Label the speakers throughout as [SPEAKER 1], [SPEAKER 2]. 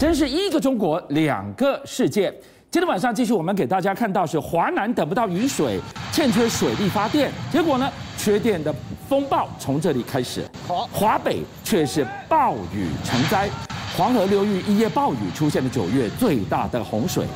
[SPEAKER 1] 真是一个中国两个世界。今天晚上继续，我们给大家看到是华南等不到雨水，欠缺水力发电，结果呢，缺电的风暴从这里开始。好，华北却是暴雨成灾，黄河流域一夜暴雨出现了九月最大的洪水。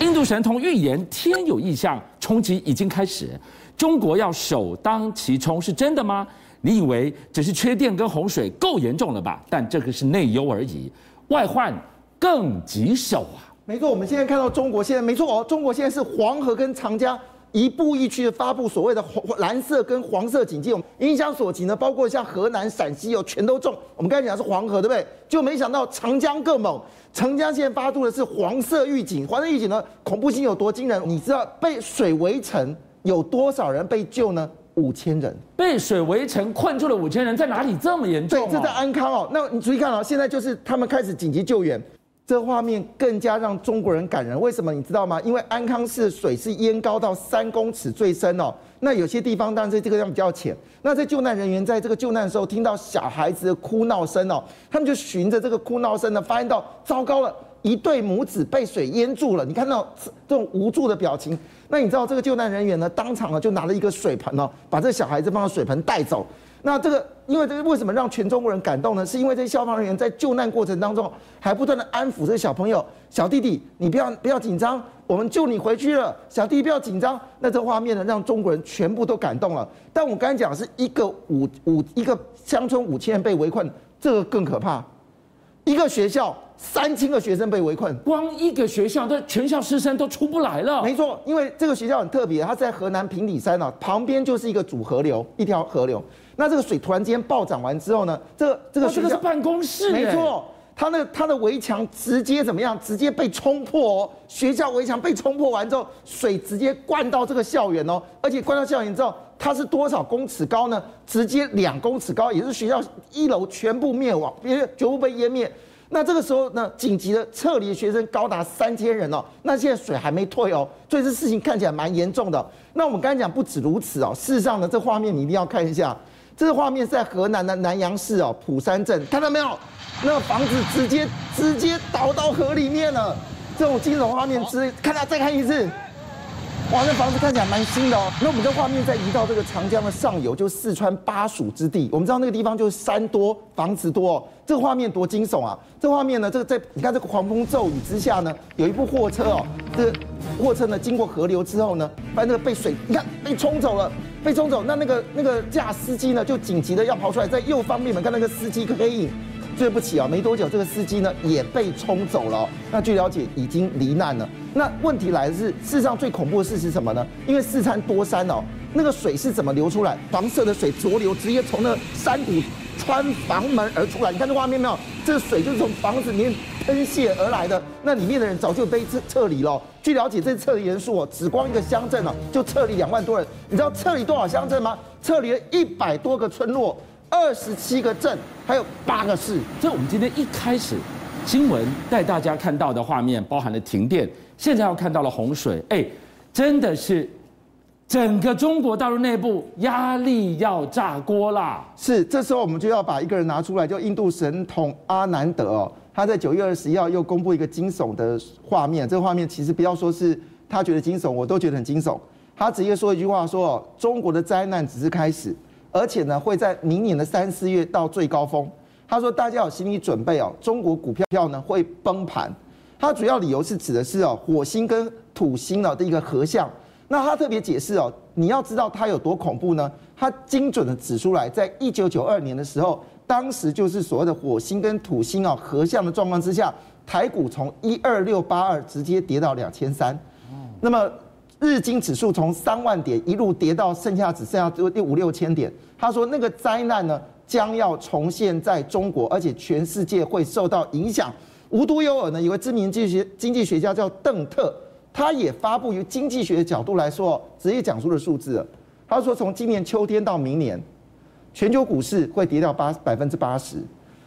[SPEAKER 1] 印度神童预言天有异象，冲击已经开始，中国要首当其冲是真的吗？你以为只是缺电跟洪水够严重了吧？但这个是内忧而已，外患更棘手啊！
[SPEAKER 2] 没错，我们现在看到中国现在没错哦，中国现在是黄河跟长江一步一趋的发布所谓的黄蓝色跟黄色警戒，影响所及呢，包括像河南、陕西哦，全都中。我们刚才讲是黄河，对不对？就没想到长江更猛，长江现在发出的是黄色预警，黄色预警呢，恐怖性有多惊人？你知道被水围城有多少人被救呢？五千人
[SPEAKER 1] 被水围城困住了，五千人在哪里这么严重？
[SPEAKER 2] 对，这在安康哦。那你注意看哦，现在就是他们开始紧急救援。这画面更加让中国人感人，为什么你知道吗？因为安康市水是淹高到三公尺最深哦。那有些地方当然这这个地方比较浅。那在救难人员在这个救难的时候，听到小孩子的哭闹声哦，他们就循着这个哭闹声呢，发现到糟糕了，一对母子被水淹住了。你看到这种无助的表情，那你知道这个救难人员呢，当场呢就拿了一个水盆哦，把这小孩子放到水盆带走。那这个，因为这个为什么让全中国人感动呢？是因为这些消防人员在救难过程当中，还不断的安抚这个小朋友、小弟弟，你不要不要紧张，我们救你回去了，小弟不要紧张。那这画面呢，让中国人全部都感动了。但我刚才讲是一个五五一个乡村五千人被围困，这个更可怕。一个学校三千个学生被围困，
[SPEAKER 1] 光一个学校的全校师生都出不来了。
[SPEAKER 2] 没错，因为这个学校很特别，它在河南平底山啊，旁边就是一个主河流，一条河流。那这个水突然间暴涨完之后呢，这个这个学校、
[SPEAKER 1] 哦、这个是办公室，
[SPEAKER 2] 没错，它那它的围墙直接怎么样？直接被冲破哦，学校围墙被冲破完之后，水直接灌到这个校园哦，而且灌到校园之后，它是多少公尺高呢？直接两公尺高，也是学校一楼全部灭亡，别全部被淹灭。那这个时候呢，紧急的撤离的学生高达三千人哦，那现在水还没退哦，所以这事情看起来蛮严重的。那我们刚才讲不止如此哦，事实上呢，这画面你一定要看一下。这个画面是在河南的南阳市哦，普山镇，看到没有？那个房子直接直接倒到河里面了，这种惊悚画面，直看到再看一次，哇，那房子看起来蛮新的哦。那我们这画面再移到这个长江的上游，就四川巴蜀之地，我们知道那个地方就是山多房子多哦，这个画面多惊悚啊！这画面呢，这个在你看这个狂风骤雨之下呢，有一部货车哦，这货车呢经过河流之后呢，把那个被水，你看被冲走了。被冲走，那那个那个驾司机呢，就紧急的要跑出来，在右方面，你们看那个司机黑影。对不起啊，没多久这个司机呢也被冲走了。那据了解已经罹难了。那问题来的是，事实上最恐怖的事是什么呢？因为四川多山哦，那个水是怎么流出来？黄色的水浊流直接从那山谷穿房门而出来。你看这画面没有？这个水就是从房子里面喷泻而来的。那里面的人早就被撤撤离了。据了解，这撤离人数哦，只光一个乡镇哦，就撤离两万多人。你知道撤离多少乡镇吗？撤离了一百多个村落，二十七个镇，还有八个市。
[SPEAKER 1] 这我们今天一开始新闻带大家看到的画面，包含了停电，现在要看到了洪水。哎，真的是整个中国大陆内部压力要炸锅啦。
[SPEAKER 2] 是，这时候我们就要把一个人拿出来，就印度神童阿南德哦。他在九月二十一号又公布一个惊悚的画面，这个画面其实不要说是他觉得惊悚，我都觉得很惊悚。他直接说一句话说：“哦，中国的灾难只是开始，而且呢会在明年的三四月到最高峰。”他说：“大家有心理准备哦，中国股票票呢会崩盘。”他主要理由是指的是哦，火星跟土星的一个合相。那他特别解释哦，你要知道它有多恐怖呢？他精准的指出来，在一九九二年的时候。当时就是所谓的火星跟土星啊合相的状况之下，台股从一二六八二直接跌到两千三，那么日经指数从三万点一路跌到剩下只剩下就五六千点。他说那个灾难呢将要重现在中国，而且全世界会受到影响。无独有偶呢，有位知名经济学经济学家叫邓特，他也发布于经济学的角度来说，直接讲出了数字。他说从今年秋天到明年。全球股市会跌掉八百分之八十，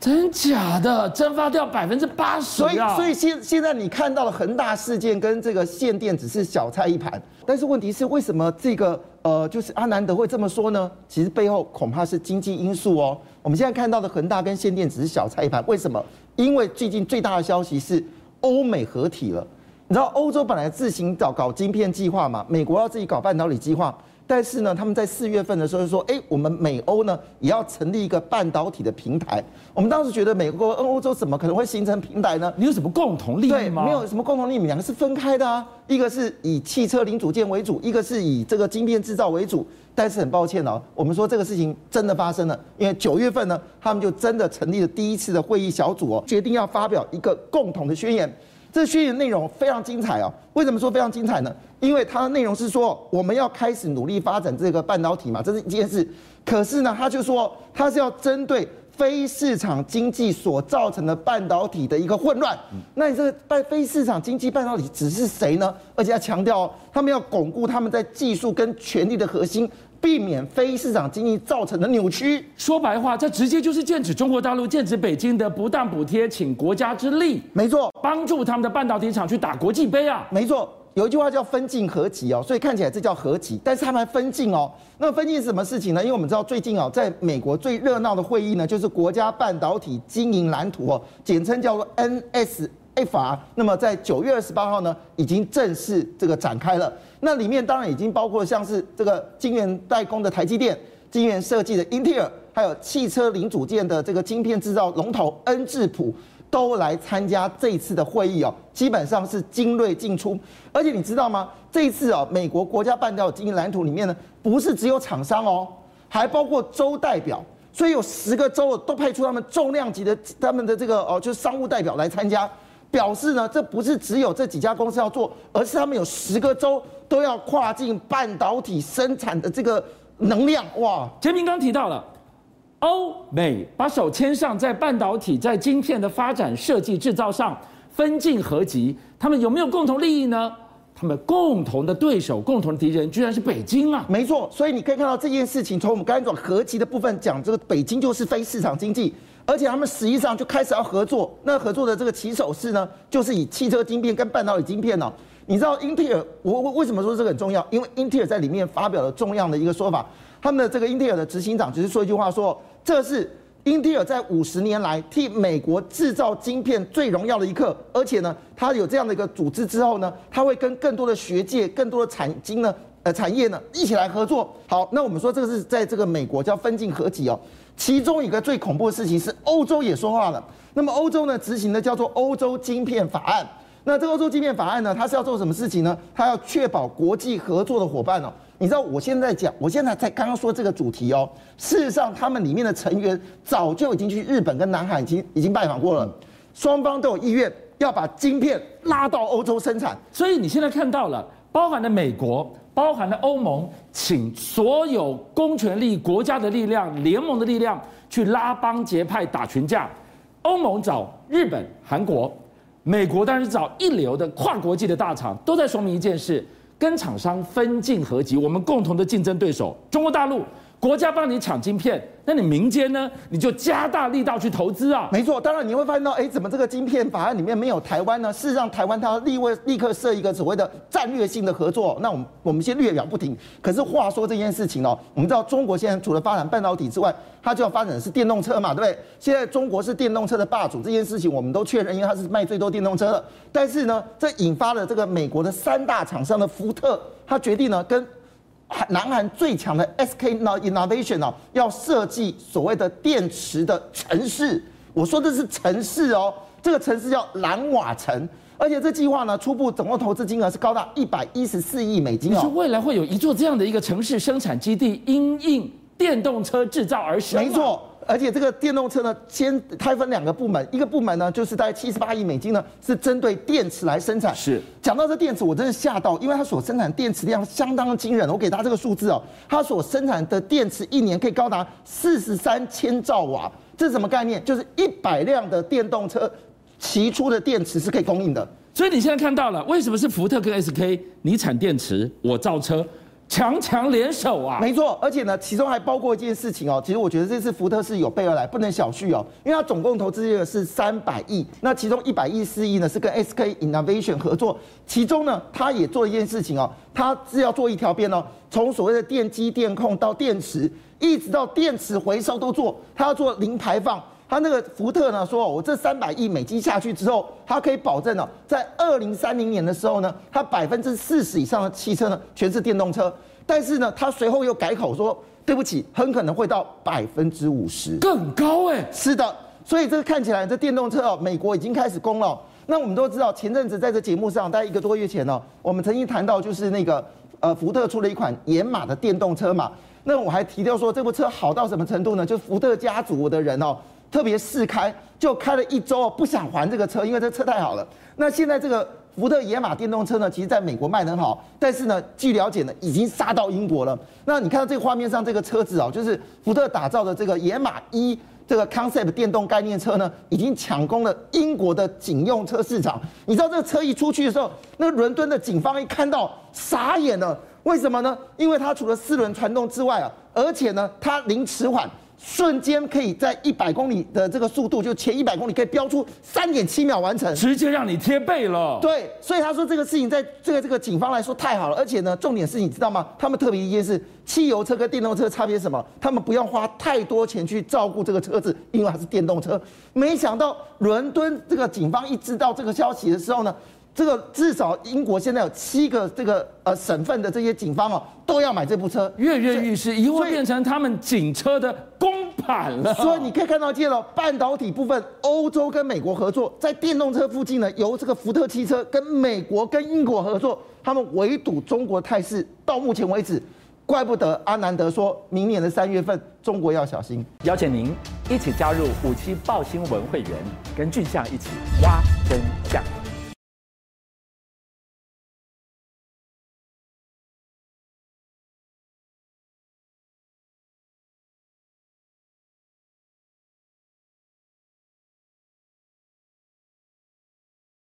[SPEAKER 1] 真假的蒸发掉百分之八十。
[SPEAKER 2] 所以，所以现现在你看到的恒大事件跟这个限电只是小菜一盘。但是问题是，为什么这个呃，就是阿南德会这么说呢？其实背后恐怕是经济因素哦。我们现在看到的恒大跟限电只是小菜一盘，为什么？因为最近最大的消息是欧美合体了。你知道欧洲本来自行搞搞晶片计划嘛，美国要自己搞半导体计划。但是呢，他们在四月份的时候就说：“哎，我们美欧呢也要成立一个半导体的平台。”我们当时觉得美国跟欧洲怎么可能会形成平台呢？
[SPEAKER 1] 你有什么共同利益吗？
[SPEAKER 2] 没有什么共同利益，两个是分开的啊。一个是以汽车零组件为主，一个是以这个晶片制造为主。但是很抱歉哦，我们说这个事情真的发生了，因为九月份呢，他们就真的成立了第一次的会议小组哦，决定要发表一个共同的宣言。这宣言内容非常精彩哦。为什么说非常精彩呢？因为它的内容是说我们要开始努力发展这个半导体嘛，这是一件事。可是呢，他就说他是要针对非市场经济所造成的半导体的一个混乱。那你这个半非市场经济半导体指是谁呢？而且要强调，他们要巩固他们在技术跟权力的核心。避免非市场经济造成的扭曲。
[SPEAKER 1] 说白话，这直接就是剑指中国大陆，剑指北京的不当补贴，请国家之力，
[SPEAKER 2] 没错，
[SPEAKER 1] 帮助他们的半导体厂去打国际杯啊。
[SPEAKER 2] 没错，有一句话叫分进合集哦，所以看起来这叫合集，但是他们还分进哦。那分进是什么事情呢？因为我们知道最近哦，在美国最热闹的会议呢，就是国家半导体经营蓝图哦，简称叫做 NS。F.R. 那么在九月二十八号呢，已经正式这个展开了。那里面当然已经包括像是这个晶圆代工的台积电、晶圆设计的英特尔，还有汽车零组件的这个晶片制造龙头恩智浦，都来参加这一次的会议哦。基本上是精锐进出。而且你知道吗？这一次哦，美国国家半导体经营蓝图里面呢，不是只有厂商哦，还包括州代表。所以有十个州都派出他们重量级的他们的这个哦，就是商务代表来参加。表示呢，这不是只有这几家公司要做，而是他们有十个州都要跨境半导体生产的这个能量。哇！
[SPEAKER 1] 杰明刚提到了，欧美把手牵上，在半导体在晶片的发展、设计、制造上分进合集，他们有没有共同利益呢？他们共同的对手、共同的敌人，居然是北京啊！
[SPEAKER 2] 没错，所以你可以看到这件事情，从我们刚才讲合集的部分讲，这个北京就是非市场经济。而且他们实际上就开始要合作，那合作的这个起手式呢，就是以汽车晶片跟半导体晶片呢。你知道英特尔，我我为什么说这个很重要？因为英特尔在里面发表了重要的一个说法，他们的这个英特尔的执行长只是说一句话说，这是英特尔在五十年来替美国制造晶片最荣耀的一刻。而且呢，他有这样的一个组织之后呢，他会跟更多的学界、更多的产经呢，呃，产业呢一起来合作。好，那我们说这个是在这个美国叫分进合集哦。其中一个最恐怖的事情是，欧洲也说话了。那么欧洲呢，执行的叫做欧洲晶片法案。那这个欧洲晶片法案呢，它是要做什么事情呢？它要确保国际合作的伙伴哦。你知道我现在讲，我现在才刚刚说这个主题哦。事实上，他们里面的成员早就已经去日本跟南海已经已经拜访过了，双方都有意愿要把晶片拉到欧洲生产。
[SPEAKER 1] 所以你现在看到了，包含了美国。包含了欧盟，请所有公权力、国家的力量、联盟的力量去拉帮结派、打群架。欧盟找日本、韩国，美国当然是找一流的跨国际的大厂，都在说明一件事：跟厂商分进合集，我们共同的竞争对手中国大陆。国家帮你抢晶片，那你民间呢？你就加大力道去投资啊！
[SPEAKER 2] 没错，当然你会发现到，哎，怎么这个晶片法案里面没有台湾呢？事实上，台湾它立位立刻设一个所谓的战略性的合作。那我们我们先略表不停。可是话说这件事情哦，我们知道中国现在除了发展半导体之外，它就要发展的是电动车嘛，对不对？现在中国是电动车的霸主，这件事情我们都确认，因为它是卖最多电动车的。但是呢，这引发了这个美国的三大厂商的福特，他决定呢跟。南韩最强的 SK Innovation 哦，要设计所谓的电池的城市。我说的是城市哦，这个城市叫蓝瓦城，而且这计划呢，初步总共投资金额是高达一百一十四亿美金哦。
[SPEAKER 1] 你说未来会有一座这样的一个城市生产基地，因应电动车制造而生？
[SPEAKER 2] 没错。而且这个电动车呢，先它分两个部门，一个部门呢就是大概七十八亿美金呢，是针对电池来生产。
[SPEAKER 1] 是，
[SPEAKER 2] 讲到这电池，我真的吓到，因为它所生产电池量相当惊人。我给大家这个数字哦，它所生产的电池一年可以高达四十三千兆瓦，这是什么概念？就是一百辆的电动车骑出的电池是可以供应的。
[SPEAKER 1] 所以你现在看到了，为什么是福特跟 SK？你产电池，我造车。强强联手啊，
[SPEAKER 2] 没错，而且呢，其中还包括一件事情哦。其实我觉得这次福特是有备而来，不能小觑哦，因为它总共投资金额是三百亿，那其中一百一十四亿呢是跟 SK Innovation 合作，其中呢，它也做一件事情哦，它是要做一条边哦，从所谓的电机电控到电池，一直到电池回收都做，他要做零排放。他那个福特呢说，我这三百亿美金下去之后，他可以保证呢，在二零三零年的时候呢，他百分之四十以上的汽车呢全是电动车。但是呢，他随后又改口说，对不起，很可能会到百分之五十，
[SPEAKER 1] 更高哎。
[SPEAKER 2] 是的，所以这个看起来这电动车哦，美国已经开始攻了。那我们都知道，前阵子在这节目上，大概一个多月前呢，我们曾经谈到就是那个呃，福特出了一款野马的电动车嘛。那我还提到说，这部车好到什么程度呢？就福特家族的人哦。特别试开，就开了一周，不想还这个车，因为这车太好了。那现在这个福特野马电动车呢，其实在美国卖得很好，但是呢，据了解呢，已经杀到英国了。那你看到这个画面上这个车子啊，就是福特打造的这个野马一这个 concept 电动概念车呢，已经抢攻了英国的警用车市场。你知道这个车一出去的时候，那伦敦的警方一看到傻眼了，为什么呢？因为它除了四轮传动之外啊，而且呢，它零迟缓。瞬间可以在一百公里的这个速度，就前一百公里可以飙出三点七秒完成，
[SPEAKER 1] 直接让你贴背了。
[SPEAKER 2] 对，所以他说这个事情在这个这个警方来说太好了，而且呢，重点是你知道吗？他们特别一件事，汽油车跟电动车差别什么？他们不用花太多钱去照顾这个车子，因为它是电动车。没想到伦敦这个警方一知道这个消息的时候呢。这个至少英国现在有七个这个呃省份的这些警方哦，都要买这部车，
[SPEAKER 1] 跃跃欲试，以后会变成他们警车的公版了。
[SPEAKER 2] 所以你可以看到，见了半导体部分，欧洲跟美国合作，在电动车附近呢，由这个福特汽车跟美国跟英国合作，他们围堵中国态势，到目前为止，怪不得阿南德说明年的三月份中国要小心。
[SPEAKER 3] 邀请您一起加入五七爆新闻会员，跟俊相一起挖真。